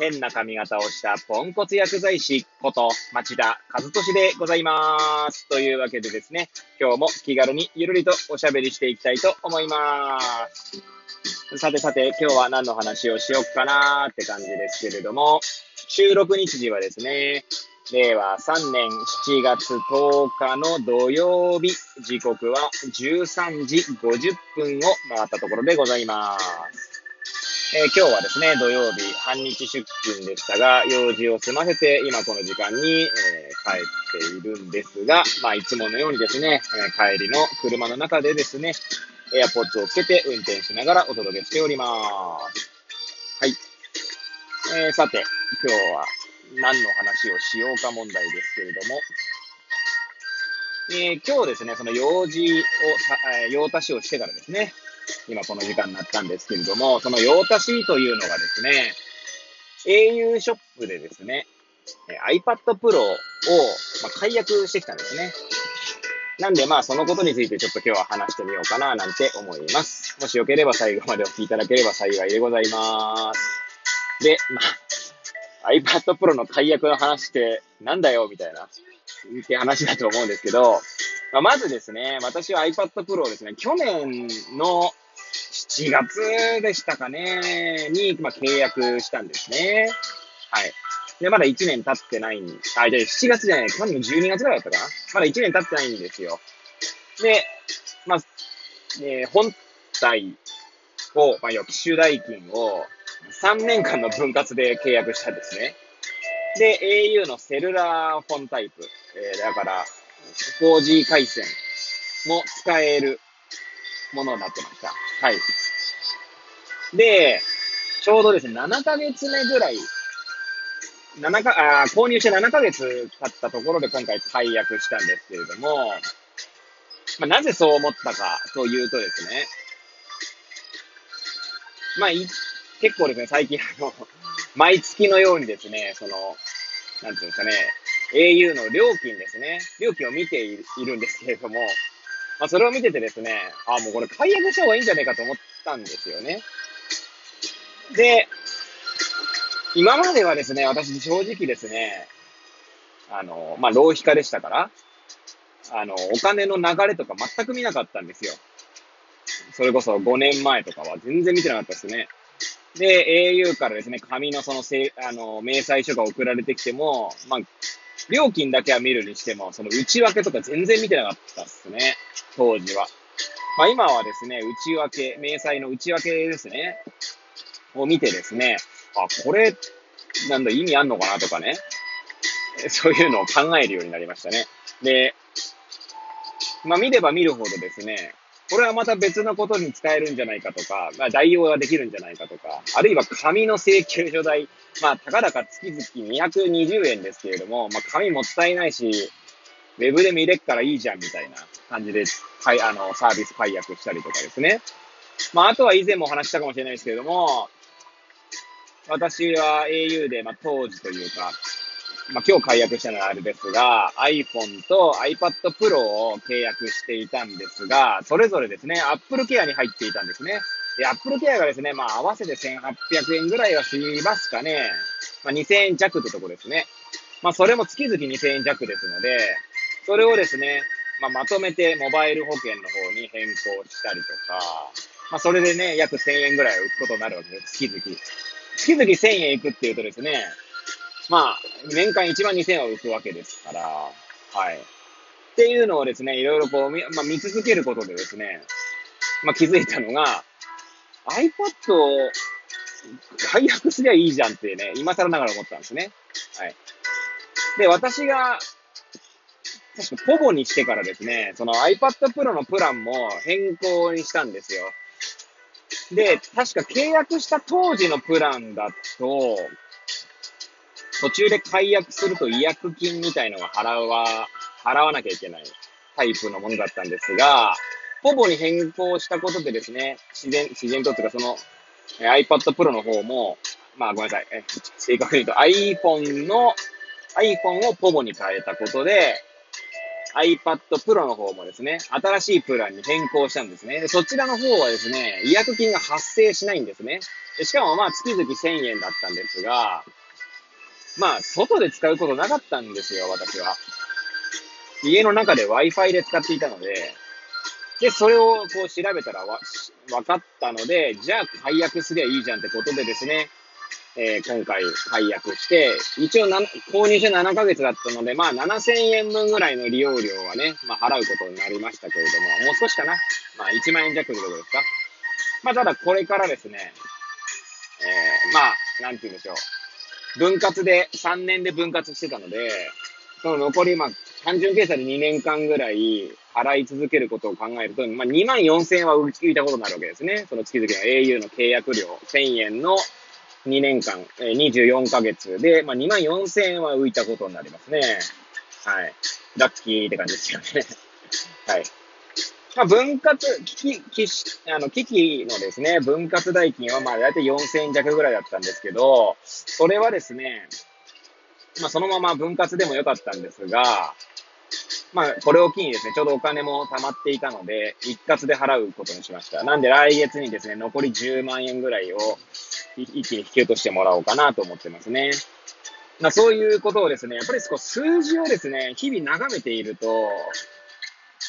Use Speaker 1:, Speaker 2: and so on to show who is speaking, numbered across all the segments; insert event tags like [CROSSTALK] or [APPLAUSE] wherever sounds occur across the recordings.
Speaker 1: 変な髪型をしたポンコツ薬剤師こと町田和俊でございます。というわけでですね、今日も気軽にゆるりとおしゃべりしていきたいと思います。さてさて、今日は何の話をしよっかなーって感じですけれども、収録日時はですね、令和3年7月10日の土曜日、時刻は13時50分を回ったところでございます。えー今日はですね、土曜日、半日出勤でしたが、用事を済ませて、今この時間に、えー帰っているんですが、まあ、いつものようにですね、えー帰りの車の中でですね、エアポッツをつけて運転しながらお届けしております。はい。えーさて、今日は何の話をしようか問題ですけれども、えー今日ですね、その用事を、用足しをしてからですね、今この時間になったんですけれども、その用足しというのがですね、au ショップでですね、iPad Pro を、まあ、解約してきたんですね。なんでまあそのことについてちょっと今日は話してみようかななんて思います。もしよければ最後までお聞きいただければ幸いでございます。で、まあ、iPad Pro の解約の話ってなんだよみたいな、って話だと思うんですけど、まあ、まずですね、私は iPad Pro をですね、去年の7月でしたかね、に、まあ、契約したんですね。はい。で、まだ1年経ってないん、あ、じゃあ7月じゃない、去年の12月ぐらいだったかなまだ1年経ってないんですよ。で、まあ、えー本体を、まあ、要は機種代金を3年間の分割で契約したんですね。で、au のセルラーフォンタイプ。えーだから、4G 回線も使えるものになってました。はい。で、ちょうどですね、7ヶ月目ぐらい、7か、あー購入して7ヶ月経ったところで今回解約したんですけれども、まあ、なぜそう思ったかというとですね、まあ、い結構ですね、最近あの、毎月のようにですね、その、なんていうんですかね、au の料金ですね、料金を見ているんですけれども、まあ、それを見ててですね、あ、もうこれ解約した方がいいんじゃないかと思ったんですよね。で、今まではですね、私正直ですね、あの、まあ、浪費家でしたから、あの、お金の流れとか全く見なかったんですよ。それこそ5年前とかは全然見てなかったですね。で、au からですね、紙のそのせ、あの、明細書が送られてきても、まあ、料金だけは見るにしても、その内訳とか全然見てなかったっすね。当時は。まあ今はですね、内訳、明細の内訳ですね。を見てですね、あ、これ、なんだ、意味あんのかなとかね。そういうのを考えるようになりましたね。で、まあ見れば見るほどですね、これはまた別のことに使えるんじゃないかとか、まあ代用ができるんじゃないかとか、あるいは紙の請求書代、まあたかだか月々220円ですけれども、まあ紙もったいないし、ウェブで見れっからいいじゃんみたいな感じで、はい、あの、サービス解約したりとかですね。まああとは以前もお話したかもしれないですけれども、私は au で、まあ当時というか、まあ、今日解約したのはあれですが、iPhone と iPad Pro を契約していたんですが、それぞれですね、Apple Care に入っていたんですね。で、Apple Care がですね、まあ、合わせて1800円ぐらいはしますかね。まあ、2000円弱ってとこですね。まあ、それも月々2000円弱ですので、それをですね、まあ、まとめてモバイル保険の方に変更したりとか、まあ、それでね、約1000円ぐらい浮くことになるわけです、月々。月々1000円いくっていうとですね、まあ、年間1万2000円は浮くわけですから、はい。っていうのをですね、いろいろこう見、まあ、見続けることでですね、まあ、気づいたのが、iPad を解約すりゃいいじゃんってね、今更ながら思ったんですね。はい。で、私が、確かポボにしてからですね、その iPad Pro のプランも変更にしたんですよ。で、確か契約した当時のプランだと、途中で解約すると違約金みたいのが払わ払わなきゃいけないタイプのものだったんですが、ポボに変更したことでですね、自然、自然とっていうかその、え iPad Pro の方も、まあごめんなさい、え正確に言うと iPhone の、iPhone をポボに変えたことで、iPad Pro の方もですね、新しいプランに変更したんですね。でそちらの方はですね、違約金が発生しないんですね。でしかもまあ月々1000円だったんですが、まあ外で使うことなかったんですよ、私は。家の中で Wi-Fi で使っていたので、で、それをこう調べたらわ、分かったので、じゃあ解約すりゃいいじゃんってことでですね、えー、今回解約して、一応な、購入して7ヶ月だったので、まあ7000円分ぐらいの利用料はね、まあ払うことになりましたけれども、もう少しかな。まあ1万円弱ってことですか。まあただこれからですね、えー、まあ、なんて言うんでしょう。分割で、3年で分割してたので、その残り、まあ、単純計算で2年間ぐらい払い続けることを考えると、まあ、2万4000円は浮いたことになるわけですね。その月々の au の契約料1000円の2年間、えー、24ヶ月で、まあ、2万4000円は浮いたことになりますね。はい。ラッキーって感じですよね。[LAUGHS] はい。まあ、分割、機器、機あの、機器のですね、分割代金はまあ、だいたい4000円弱ぐらいだったんですけど、それはですね、まあ、そのまま分割でもよかったんですが、まあ、これを機にですね、ちょうどお金も貯まっていたので、一括で払うことにしました。なんで来月にですね、残り10万円ぐらいを一気に引き落としてもらおうかなと思ってますね。まあ、そういうことをですね、やっぱりこう数字をですね、日々眺めていると、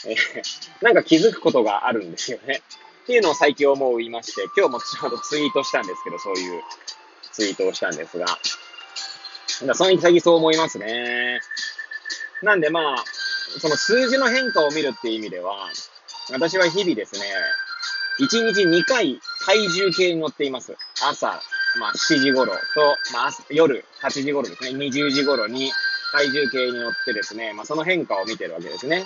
Speaker 1: えなんか気づくことがあるんですよね。っていうのを最近思いまして、今日もちょうどツイートしたんですけど、そういうツイートをしたんですが。だその最近そう思いますね。なんでまあ、その数字の変化を見るっていう意味では、私は日々ですね、1日2回体重計に乗っています。朝、まあ7時頃と、まあ夜8時頃ですね、20時頃に体重計に乗ってですね、まあその変化を見てるわけですね。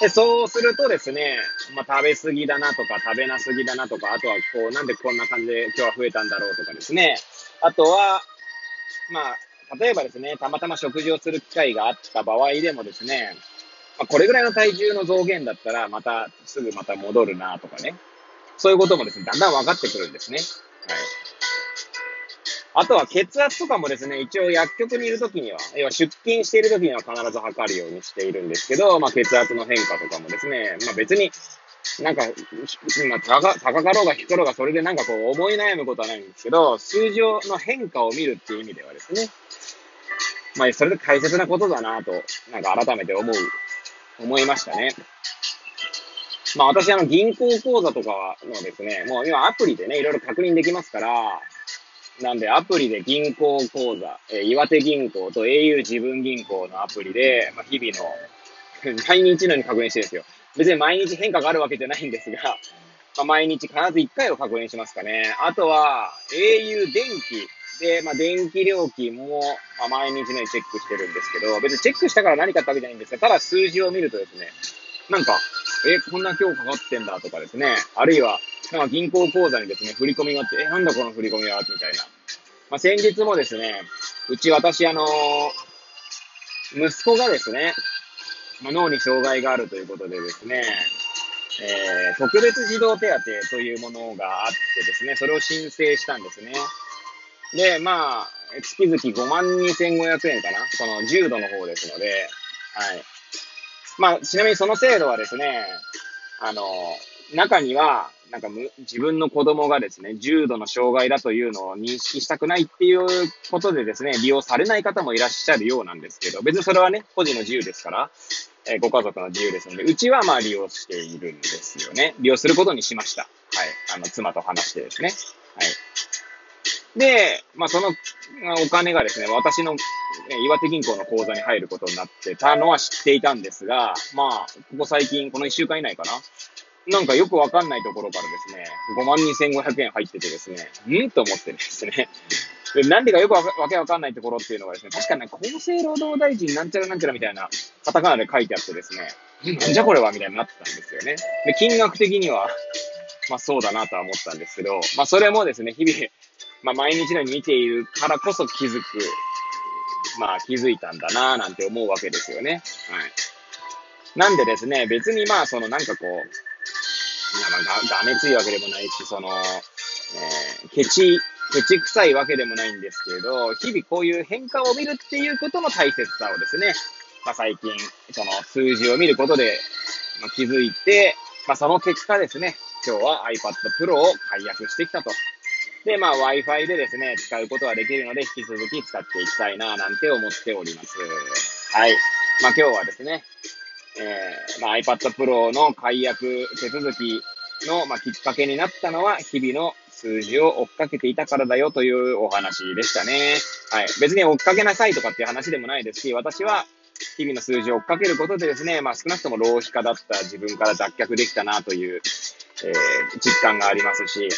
Speaker 1: で、そうするとですね、まあ食べ過ぎだなとか食べなすぎだなとか、あとはこう、なんでこんな感じで今日は増えたんだろうとかですね、あとは、まあ、例えばですね、たまたま食事をする機会があった場合でもですね、まあ、これぐらいの体重の増減だったら、また、すぐまた戻るなとかね。そういうこともですね、だんだん分かってくるんですね。はい。あとは血圧とかもですね、一応薬局にいるときには、要は出勤しているときには必ず測るようにしているんですけど、まあ血圧の変化とかもですね、まあ別に、なんか、まあ高高かろうが低かろうがそれでなんかこう思い悩むことはないんですけど、数字の変化を見るっていう意味ではですね、まあそれで大切なことだなと、なんか改めて思う思いましたね。まあ私あの銀行口座とかのですね、もう今アプリでね、いろいろ確認できますから、なんでアプリで銀行口座、えー、岩手銀行と au 自分銀行のアプリで、まあ、日々の [LAUGHS] 毎日のように確認してるんですよ。別に毎日変化があるわけじゃないんですが、まあ、毎日必ず1回を確認しますかね。あとは au 電気で、まあ、電気料金も、まあ、毎日ね、チェックしてるんですけど、別にチェックしたから何かってわけじゃないんですが、ただ数字を見るとですね、なんか、え、こんな今日かかってんだとかですね、あるいは、なんか銀行口座にですね、振り込みがあって、え、なんだこの振り込みはみたいな。まあ、先日もですね、うち私、あのー、息子がですね、まあ、脳に障害があるということでですね、えー、特別児童手当というものがあってですね、それを申請したんですね。で、まあ、月々5万2500円かなその重度の方ですので、はい。まあ、ちなみにその制度はですね、あの、中には、なんか自分の子供がですね、重度の障害だというのを認識したくないっていうことでですね、利用されない方もいらっしゃるようなんですけど、別にそれはね、個人の自由ですから、えー、ご家族の自由ですので、うちはまあ利用しているんですよね。利用することにしました。はい。あの、妻と話してですね。はい。で、まあ、そのお金がですね、私の岩手銀行の口座に入ることになってたのは知っていたんですが、まあ、ここ最近、この1週間以内かな。なんかよくわかんないところからですね、5万2500円入っててですね、ん？と思ってですね。でなんでかよくわけわかんないところっていうのがですね、確かに、ね、厚生労働大臣なんちゃらなんちゃらみたいなカタカナで書いてあってですね、なんじゃこれはみたいになってたんですよね。で、金額的には、まあそうだなとは思ったんですけど、まあそれもですね、日々、まあ、毎日のように見ているからこそ気づく、まあ、気づいたんだなぁなんて思うわけですよね。はい。なんでですね、別にまあ、そのなんかこう、まあ、が、がめついわけでもないし、その、えー、ケチ、ケチ臭いわけでもないんですけど、日々こういう変化を見るっていうことの大切さをですね、まあ、最近、その数字を見ることで、まあ、気づいて、まあ、その結果ですね、今日は iPad Pro を解約してきたと。で、まあ Wi-Fi でですね、使うことができるので、引き続き使っていきたいな、なんて思っております。はい。まあ今日はですね、えー、まあ iPad Pro の解約手続きの、まあ、きっかけになったのは、日々の数字を追っかけていたからだよというお話でしたね。はい。別に追っかけなさいとかっていう話でもないですし、私は日々の数字を追っかけることでですね、まあ少なくとも浪費家だった自分から脱却できたなという、えー、実感がありますし、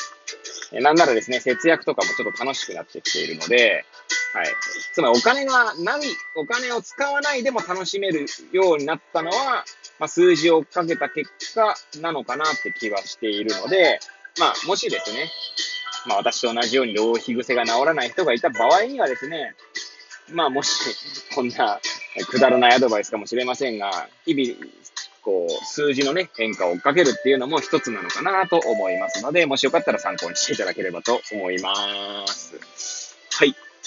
Speaker 1: なんならですね、節約とかもちょっと楽しくなってきているので、はい。つまりお金がない、お金を使わないでも楽しめるようになったのは、まあ、数字を追っかけた結果なのかなって気はしているので、まあ、もしですね、まあ私と同じように浪費癖が治らない人がいた場合にはですね、まあもし、こんなくだらないアドバイスかもしれませんが、日々、こう、数字のね、変化を追っかけるっていうのも一つなのかなと思いますので、もしよかったら参考にしていただければと思います。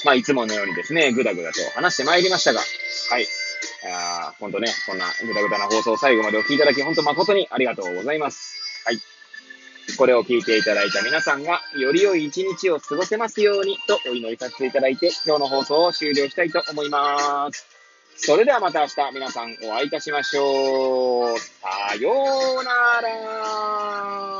Speaker 1: まあ、いつものようにですね、ぐだぐだと話してまいりましたが、はい。あ本当ね、こんなぐだぐだな放送を最後までお聞きいただき、本当誠にありがとうございます。はい。これを聞いていただいた皆さんが、より良い一日を過ごせますようにとお祈りさせていただいて、今日の放送を終了したいと思います。それではまた明日皆さんお会いいたしましょう。さようなら。